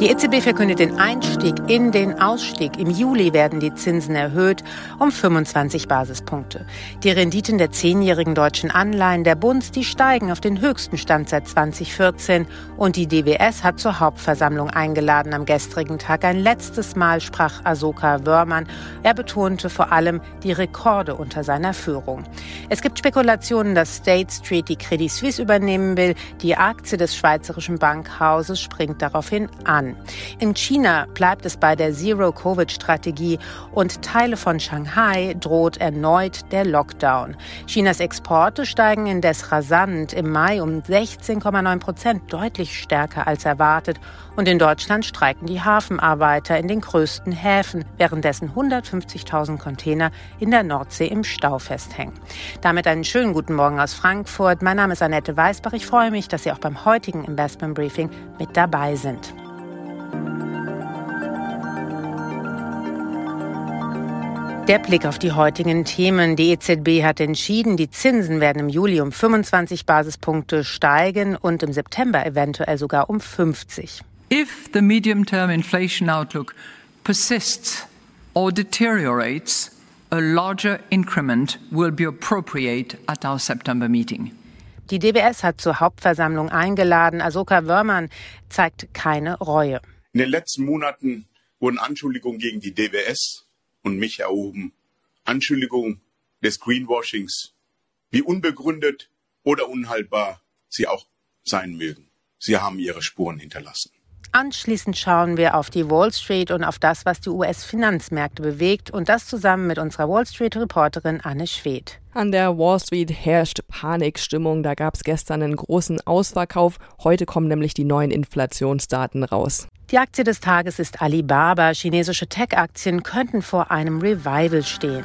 Die EZB verkündet den Einstieg in den Ausstieg. Im Juli werden die Zinsen erhöht um 25 Basispunkte. Die Renditen der zehnjährigen deutschen Anleihen der Bund, die steigen auf den höchsten Stand seit 2014. Und die DWS hat zur Hauptversammlung eingeladen. Am gestrigen Tag ein letztes Mal sprach Asoka Wörmann. Er betonte vor allem die Rekorde unter seiner Führung. Es gibt Spekulationen, dass State Street die Credit Suisse übernehmen will. Die Aktie des schweizerischen Bankhauses springt daraufhin an. In China bleibt es bei der Zero-Covid-Strategie und Teile von Shanghai droht erneut der Lockdown. Chinas Exporte steigen indes rasant im Mai um 16,9 Prozent, deutlich stärker als erwartet. Und in Deutschland streiken die Hafenarbeiter in den größten Häfen, währenddessen 150.000 Container in der Nordsee im Stau festhängen. Damit einen schönen guten Morgen aus Frankfurt. Mein Name ist Annette Weißbach. Ich freue mich, dass Sie auch beim heutigen Investment Briefing mit dabei sind. Der Blick auf die heutigen Themen. Die EZB hat entschieden, die Zinsen werden im Juli um 25 Basispunkte steigen und im September eventuell sogar um 50. If the medium-term inflation outlook persists or deteriorates, a larger increment will be appropriate at our September meeting. Die DBS hat zur Hauptversammlung eingeladen. Asoka Wörmann zeigt keine Reue. In den letzten Monaten wurden Anschuldigungen gegen die DWS und mich erhoben. Anschuldigungen des Greenwashings, wie unbegründet oder unhaltbar sie auch sein mögen. Sie haben ihre Spuren hinterlassen. Anschließend schauen wir auf die Wall Street und auf das, was die US-Finanzmärkte bewegt und das zusammen mit unserer Wall Street-Reporterin Anne Schwedt. An der Wall Street herrscht Panikstimmung. Da gab es gestern einen großen Ausverkauf. Heute kommen nämlich die neuen Inflationsdaten raus. Die Aktie des Tages ist Alibaba. Chinesische Tech-Aktien könnten vor einem Revival stehen.